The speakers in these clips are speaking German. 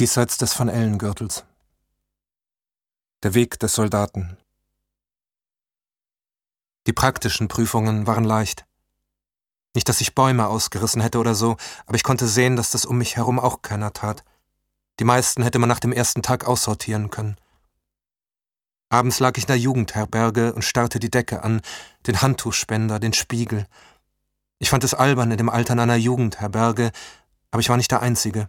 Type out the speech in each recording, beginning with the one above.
Diesseits des Van Ellen-Gürtels. Der Weg des Soldaten. Die praktischen Prüfungen waren leicht. Nicht, dass ich Bäume ausgerissen hätte oder so, aber ich konnte sehen, dass das um mich herum auch keiner tat. Die meisten hätte man nach dem ersten Tag aussortieren können. Abends lag ich in der Jugendherberge und starrte die Decke an, den Handtuchspender, den Spiegel. Ich fand es albern in dem Alter einer Jugendherberge, aber ich war nicht der Einzige.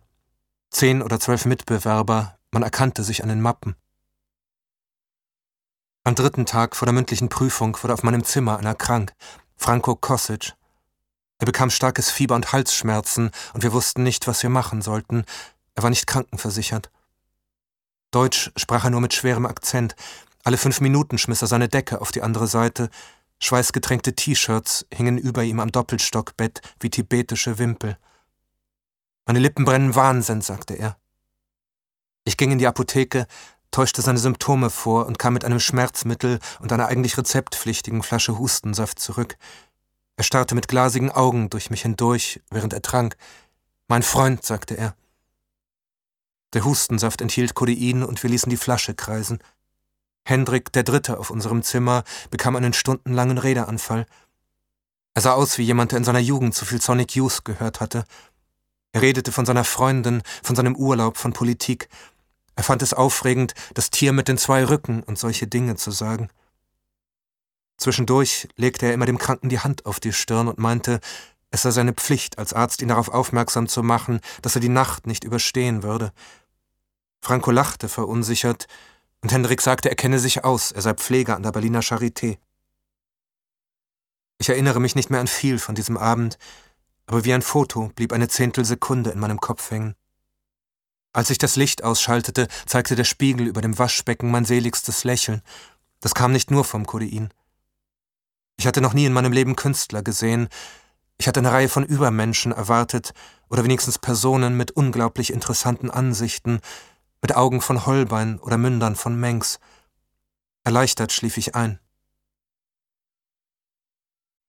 Zehn oder zwölf Mitbewerber, man erkannte sich an den Mappen. Am dritten Tag vor der mündlichen Prüfung wurde auf meinem Zimmer einer krank, Franco Kosic. Er bekam starkes Fieber und Halsschmerzen, und wir wussten nicht, was wir machen sollten. Er war nicht krankenversichert. Deutsch sprach er nur mit schwerem Akzent, alle fünf Minuten schmiss er seine Decke auf die andere Seite. Schweißgetränkte T-Shirts hingen über ihm am Doppelstockbett wie tibetische Wimpel. Meine Lippen brennen Wahnsinn, sagte er. Ich ging in die Apotheke, täuschte seine Symptome vor und kam mit einem Schmerzmittel und einer eigentlich rezeptpflichtigen Flasche Hustensaft zurück. Er starrte mit glasigen Augen durch mich hindurch, während er trank. Mein Freund, sagte er. Der Hustensaft enthielt Codein und wir ließen die Flasche kreisen. Hendrik, der Dritte auf unserem Zimmer, bekam einen stundenlangen Redeanfall. Er sah aus wie jemand, der in seiner Jugend zu viel Sonic Youth gehört hatte. Er redete von seiner Freundin, von seinem Urlaub, von Politik. Er fand es aufregend, das Tier mit den zwei Rücken und solche Dinge zu sagen. Zwischendurch legte er immer dem Kranken die Hand auf die Stirn und meinte, es sei seine Pflicht, als Arzt ihn darauf aufmerksam zu machen, dass er die Nacht nicht überstehen würde. Franco lachte verunsichert, und Hendrik sagte, er kenne sich aus, er sei Pfleger an der Berliner Charité. Ich erinnere mich nicht mehr an viel von diesem Abend, aber wie ein Foto blieb eine Zehntelsekunde in meinem Kopf hängen. Als ich das Licht ausschaltete, zeigte der Spiegel über dem Waschbecken mein seligstes Lächeln. Das kam nicht nur vom Kodein. Ich hatte noch nie in meinem Leben Künstler gesehen. Ich hatte eine Reihe von Übermenschen erwartet oder wenigstens Personen mit unglaublich interessanten Ansichten, mit Augen von Holbein oder Mündern von Mengs. Erleichtert schlief ich ein.